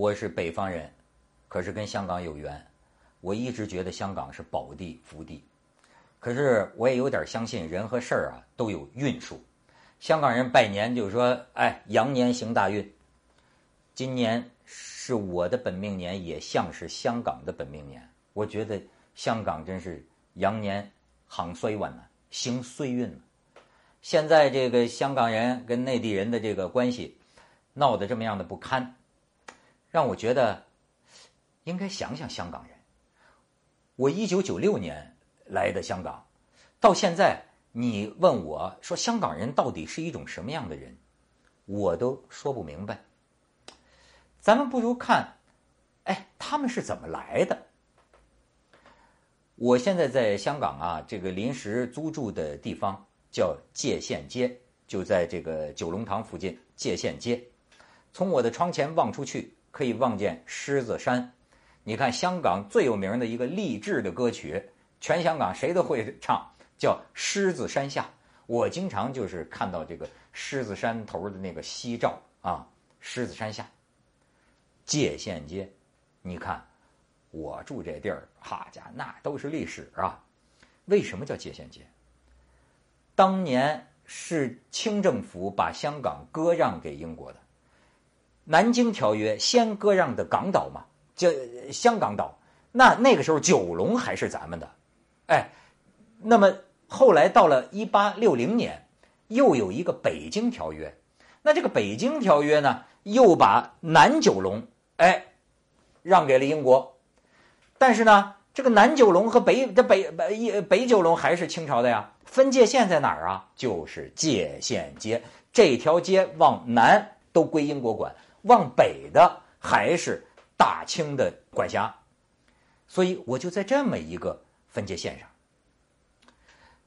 我是北方人，可是跟香港有缘。我一直觉得香港是宝地福地，可是我也有点相信人和事儿啊都有运数。香港人拜年就是说，哎，羊年行大运。今年是我的本命年，也像是香港的本命年。我觉得香港真是羊年行衰运呢，行衰运。现在这个香港人跟内地人的这个关系闹得这么样的不堪，让我觉得应该想想香港人。我一九九六年来的香港，到现在你问我说香港人到底是一种什么样的人，我都说不明白。咱们不如看，哎，他们是怎么来的？我现在在香港啊，这个临时租住的地方叫界限街，就在这个九龙塘附近。界限街，从我的窗前望出去，可以望见狮子山。你看，香港最有名的一个励志的歌曲，全香港谁都会唱，叫《狮子山下》。我经常就是看到这个狮子山头的那个夕照啊，狮子山下。界限街，你看，我住这地儿，哈家那都是历史啊。为什么叫界限街？当年是清政府把香港割让给英国的，《南京条约》先割让的港岛嘛，叫香港岛。那那个时候九龙还是咱们的，哎，那么后来到了一八六零年，又有一个《北京条约》，那这个《北京条约》呢，又把南九龙。哎，让给了英国，但是呢，这个南九龙和北这北北北九龙还是清朝的呀。分界线在哪儿啊？就是界限街，这条街往南都归英国管，往北的还是大清的管辖。所以我就在这么一个分界线上。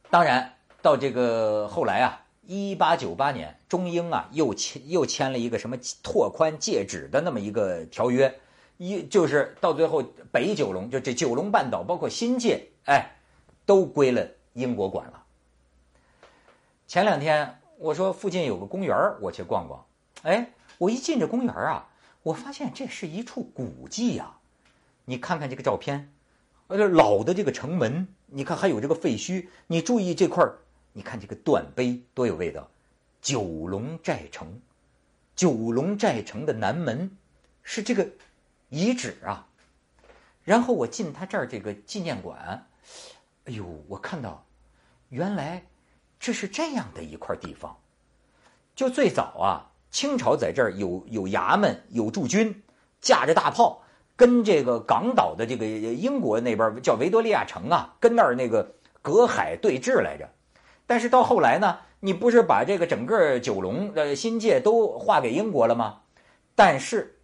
当然，到这个后来啊。一八九八年，中英啊又签又签了一个什么拓宽界址的那么一个条约，一就是到最后北九龙就这九龙半岛包括新界，哎，都归了英国管了。前两天我说附近有个公园我去逛逛，哎，我一进这公园啊，我发现这是一处古迹呀。你看看这个照片，呃，老的这个城门，你看还有这个废墟，你注意这块儿。你看这个断碑多有味道，九龙寨城，九龙寨城的南门是这个遗址啊。然后我进他这儿这个纪念馆，哎呦，我看到原来这是这样的一块地方。就最早啊，清朝在这儿有有衙门，有驻军，架着大炮，跟这个港岛的这个英国那边叫维多利亚城啊，跟那儿那个隔海对峙来着。但是到后来呢，你不是把这个整个九龙呃新界都划给英国了吗？但是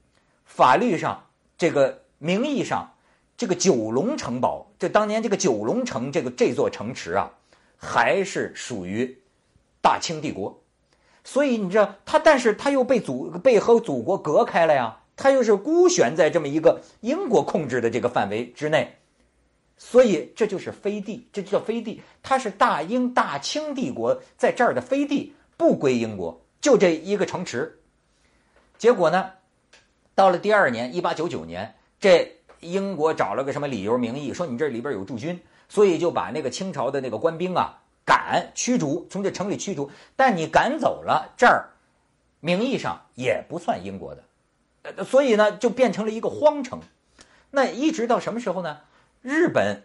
法律上、这个名义上，这个九龙城堡，这当年这个九龙城这个这座城池啊，还是属于大清帝国。所以你知道他，但是他又被祖被和祖国隔开了呀，他又是孤悬在这么一个英国控制的这个范围之内。所以这就是飞地，这就叫飞地。它是大英大清帝国在这儿的飞地，不归英国，就这一个城池。结果呢，到了第二年，一八九九年，这英国找了个什么理由名义，说你这里边有驻军，所以就把那个清朝的那个官兵啊赶驱逐，从这城里驱逐。但你赶走了这儿，名义上也不算英国的，呃，所以呢，就变成了一个荒城。那一直到什么时候呢？日本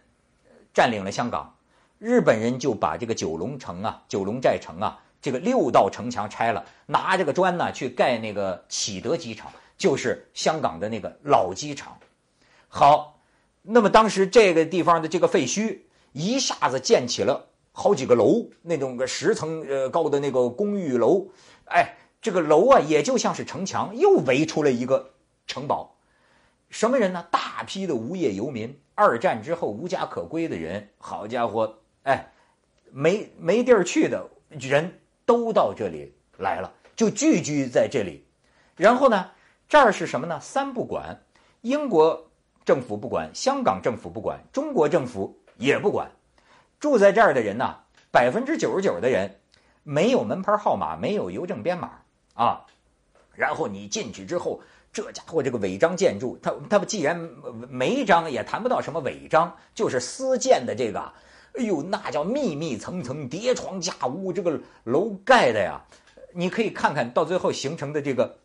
占领了香港，日本人就把这个九龙城啊、九龙寨城啊，这个六道城墙拆了，拿这个砖呢去盖那个启德机场，就是香港的那个老机场。好，那么当时这个地方的这个废墟一下子建起了好几个楼，那种个十层呃高的那个公寓楼，哎，这个楼啊也就像是城墙，又围出了一个城堡。什么人呢？大批的无业游民，二战之后无家可归的人，好家伙，哎，没没地儿去的人都到这里来了，就聚居在这里。然后呢，这儿是什么呢？三不管，英国政府不管，香港政府不管，中国政府也不管。住在这儿的人呢，百分之九十九的人没有门牌号码，没有邮政编码啊。然后你进去之后。这家伙这个违章建筑，他他们既然没章，也谈不到什么违章，就是私建的这个，哎呦，那叫密密层层叠床架屋，这个楼盖的呀，你可以看看到最后形成的这个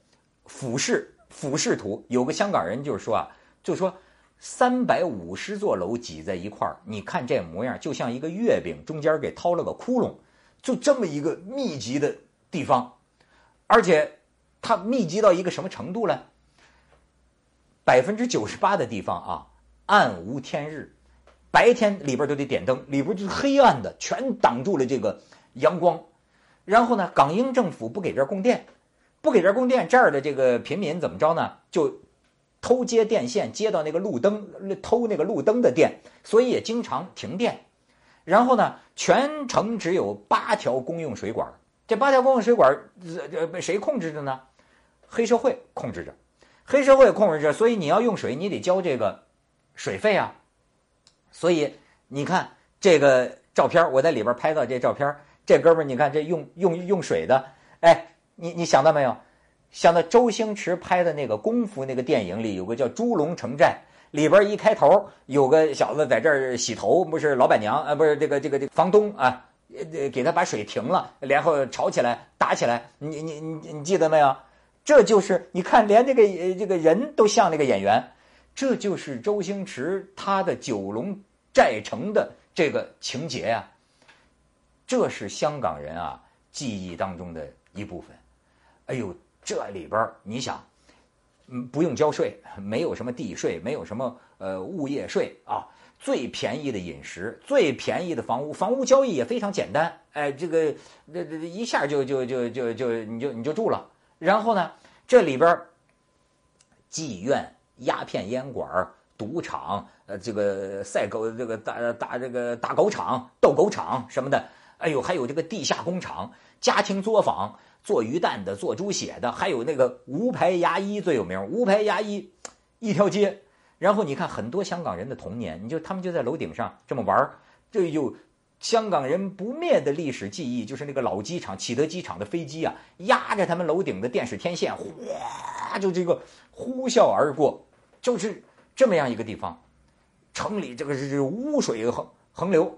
俯视俯视图。有个香港人就是说啊，就说三百五十座楼挤在一块儿，你看这模样，就像一个月饼中间给掏了个窟窿，就这么一个密集的地方，而且它密集到一个什么程度呢？百分之九十八的地方啊，暗无天日，白天里边都得点灯，里边就是黑暗的，全挡住了这个阳光。然后呢，港英政府不给这儿供电，不给这儿供电，这儿的这个平民怎么着呢？就偷接电线，接到那个路灯，偷那个路灯的电，所以也经常停电。然后呢，全城只有八条公用水管，这八条公用水管呃被谁控制着呢？黑社会控制着。黑社会控制着，所以你要用水，你得交这个水费啊。所以你看这个照片，我在里边拍到这照片，这哥们儿，你看这用用用水的，哎，你你想到没有？想到周星驰拍的那个功夫那个电影里有个叫《猪龙城寨》，里边一开头有个小子在这儿洗头，不是老板娘啊，不是这个这个这个房东啊，给他把水停了，然后吵起来打起来，你你你你记得没有？这就是你看，连这个这个人都像那个演员，这就是周星驰他的九龙寨城的这个情节呀。这是香港人啊记忆当中的一部分。哎呦，这里边你想，不用交税，没有什么地税，没有什么呃物业税啊，最便宜的饮食，最便宜的房屋，房屋交易也非常简单。哎，这个这这一下就就就就就你就你就住了。然后呢，这里边妓院、鸦片烟馆、赌场，呃，这个赛狗、这个打打这个打狗场、斗狗场什么的，哎呦，还有这个地下工厂、家庭作坊、做鱼蛋的、做猪血的，还有那个无牌牙医最有名，无牌牙医一条街。然后你看很多香港人的童年，你就他们就在楼顶上这么玩这就。香港人不灭的历史记忆，就是那个老机场启德机场的飞机啊，压着他们楼顶的电视天线，哗，就这个呼啸而过，就是这么样一个地方。城里这个是污水横横流，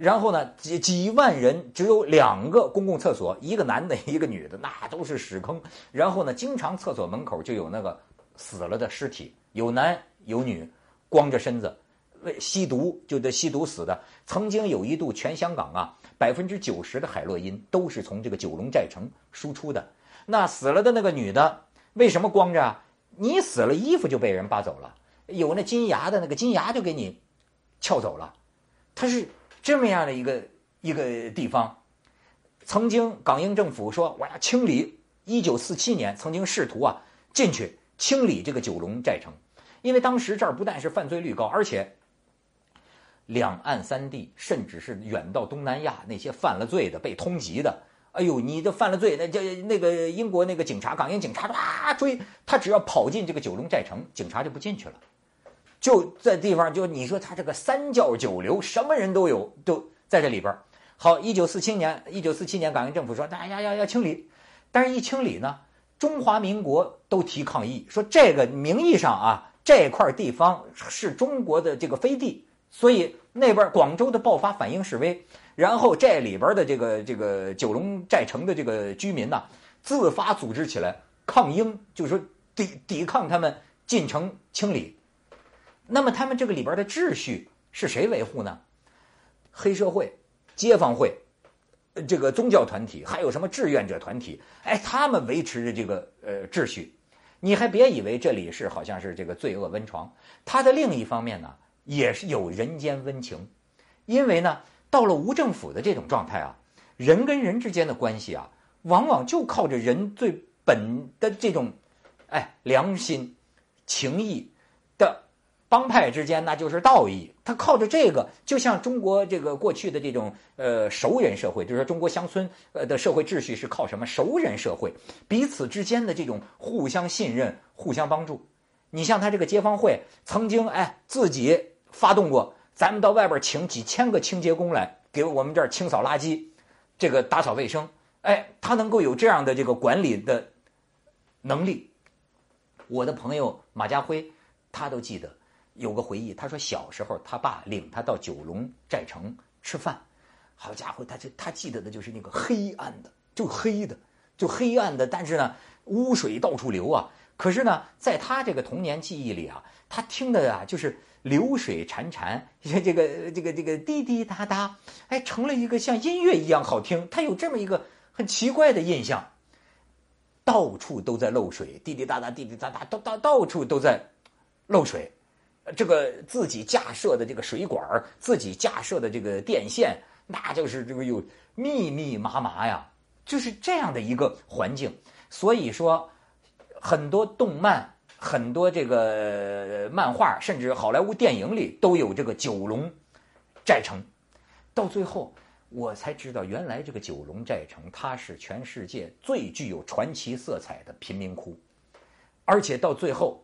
然后呢，几几万人只有两个公共厕所，一个男的，一个女的，那都是屎坑。然后呢，经常厕所门口就有那个死了的尸体，有男有女，光着身子。为吸毒就得吸毒死的，曾经有一度全香港啊，百分之九十的海洛因都是从这个九龙寨城输出的。那死了的那个女的为什么光着啊？你死了，衣服就被人扒走了，有那金牙的那个金牙就给你撬走了。它是这么样的一个一个地方。曾经港英政府说我要清理，一九四七年曾经试图啊进去清理这个九龙寨城，因为当时这儿不但是犯罪率高，而且。两岸三地，甚至是远到东南亚那些犯了罪的、被通缉的，哎呦，你这犯了罪，那叫那个英国那个警察、港英警察哇追他，只要跑进这个九龙寨城，警察就不进去了，就在地方就你说他这个三教九流，什么人都有，都在这里边。好，一九四七年，一九四七年，港英政府说大家要要清理，但是一清理呢，中华民国都提抗议，说这个名义上啊，这块地方是中国的这个飞地。所以那边广州的爆发反应示威，然后这里边的这个这个九龙寨城的这个居民呐，自发组织起来抗英，就是说抵抵抗他们进城清理。那么他们这个里边的秩序是谁维护呢？黑社会、街坊会、这个宗教团体，还有什么志愿者团体？哎，他们维持着这个呃秩序。你还别以为这里是好像是这个罪恶温床，它的另一方面呢？也是有人间温情，因为呢，到了无政府的这种状态啊，人跟人之间的关系啊，往往就靠着人最本的这种，哎，良心、情义的帮派之间，那就是道义。他靠着这个，就像中国这个过去的这种呃熟人社会，就是说中国乡村呃的社会秩序是靠什么？熟人社会，彼此之间的这种互相信任、互相帮助。你像他这个街坊会，曾经哎自己。发动过，咱们到外边请几千个清洁工来给我们这儿清扫垃圾，这个打扫卫生，哎，他能够有这样的这个管理的能力，我的朋友马家辉，他都记得有个回忆。他说小时候他爸领他到九龙寨城吃饭，好家伙，他就他记得的就是那个黑暗的，就黑的，就黑暗的。但是呢，污水到处流啊。可是呢，在他这个童年记忆里啊，他听的啊就是流水潺潺，这个这个这个滴滴答答，哎，成了一个像音乐一样好听。他有这么一个很奇怪的印象。到处都在漏水，滴滴答答，滴滴答答，到到到处都在漏水。这个自己架设的这个水管自己架设的这个电线，那就是这个有密密麻麻呀，就是这样的一个环境。所以说，很多动漫、很多这个漫画，甚至好莱坞电影里都有这个九龙寨城。到最后。我才知道，原来这个九龙寨城，它是全世界最具有传奇色彩的贫民窟，而且到最后，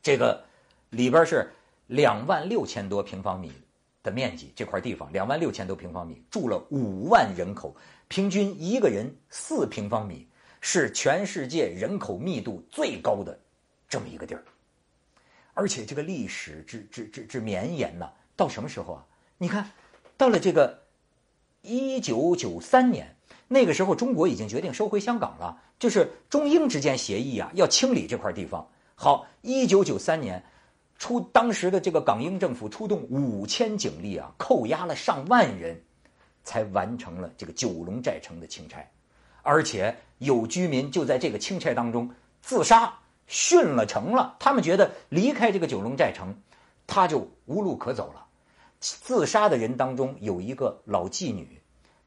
这个里边是两万六千多平方米的面积，这块地方两万六千多平方米，住了五万人口，平均一个人四平方米，是全世界人口密度最高的这么一个地儿。而且这个历史之之之之绵延呢，到什么时候啊？你看到了这个。一九九三年，那个时候中国已经决定收回香港了，就是中英之间协议啊，要清理这块地方。好，一九九三年，出当时的这个港英政府出动五千警力啊，扣押了上万人，才完成了这个九龙寨城的清拆。而且有居民就在这个清拆当中自杀殉了城了。他们觉得离开这个九龙寨城，他就无路可走了。自杀的人当中有一个老妓女，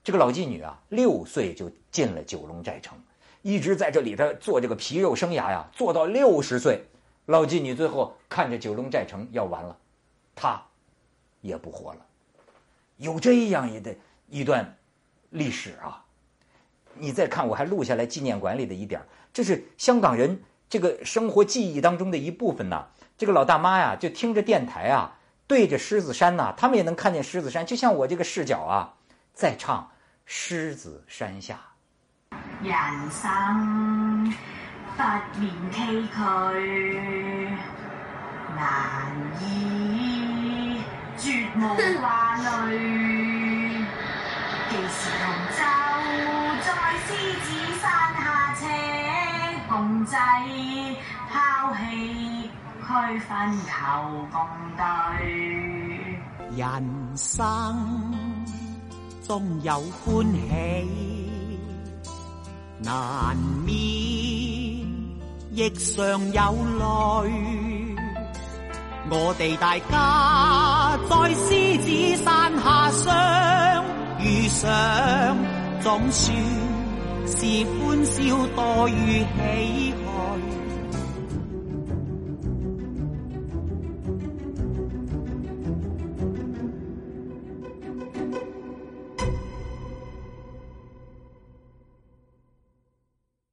这个老妓女啊，六岁就进了九龙寨城，一直在这里头做这个皮肉生涯呀，做到六十岁。老妓女最后看着九龙寨城要完了，她也不活了。有这样一的一段历史啊！你再看，我还录下来纪念馆里的一点这是香港人这个生活记忆当中的一部分呐。这个老大妈呀，就听着电台啊。对着狮子山呐，他们也能看见狮子山，就像我这个视角啊，在唱《狮子山下》。人生不免崎岖，难以绝无挂虑。既是同舟在狮子山下，且共济抛弃。区分求共对，人生终有欢喜，难免亦常有泪。我哋大家在狮子山下相遇上，总算是欢笑多于唏嘘。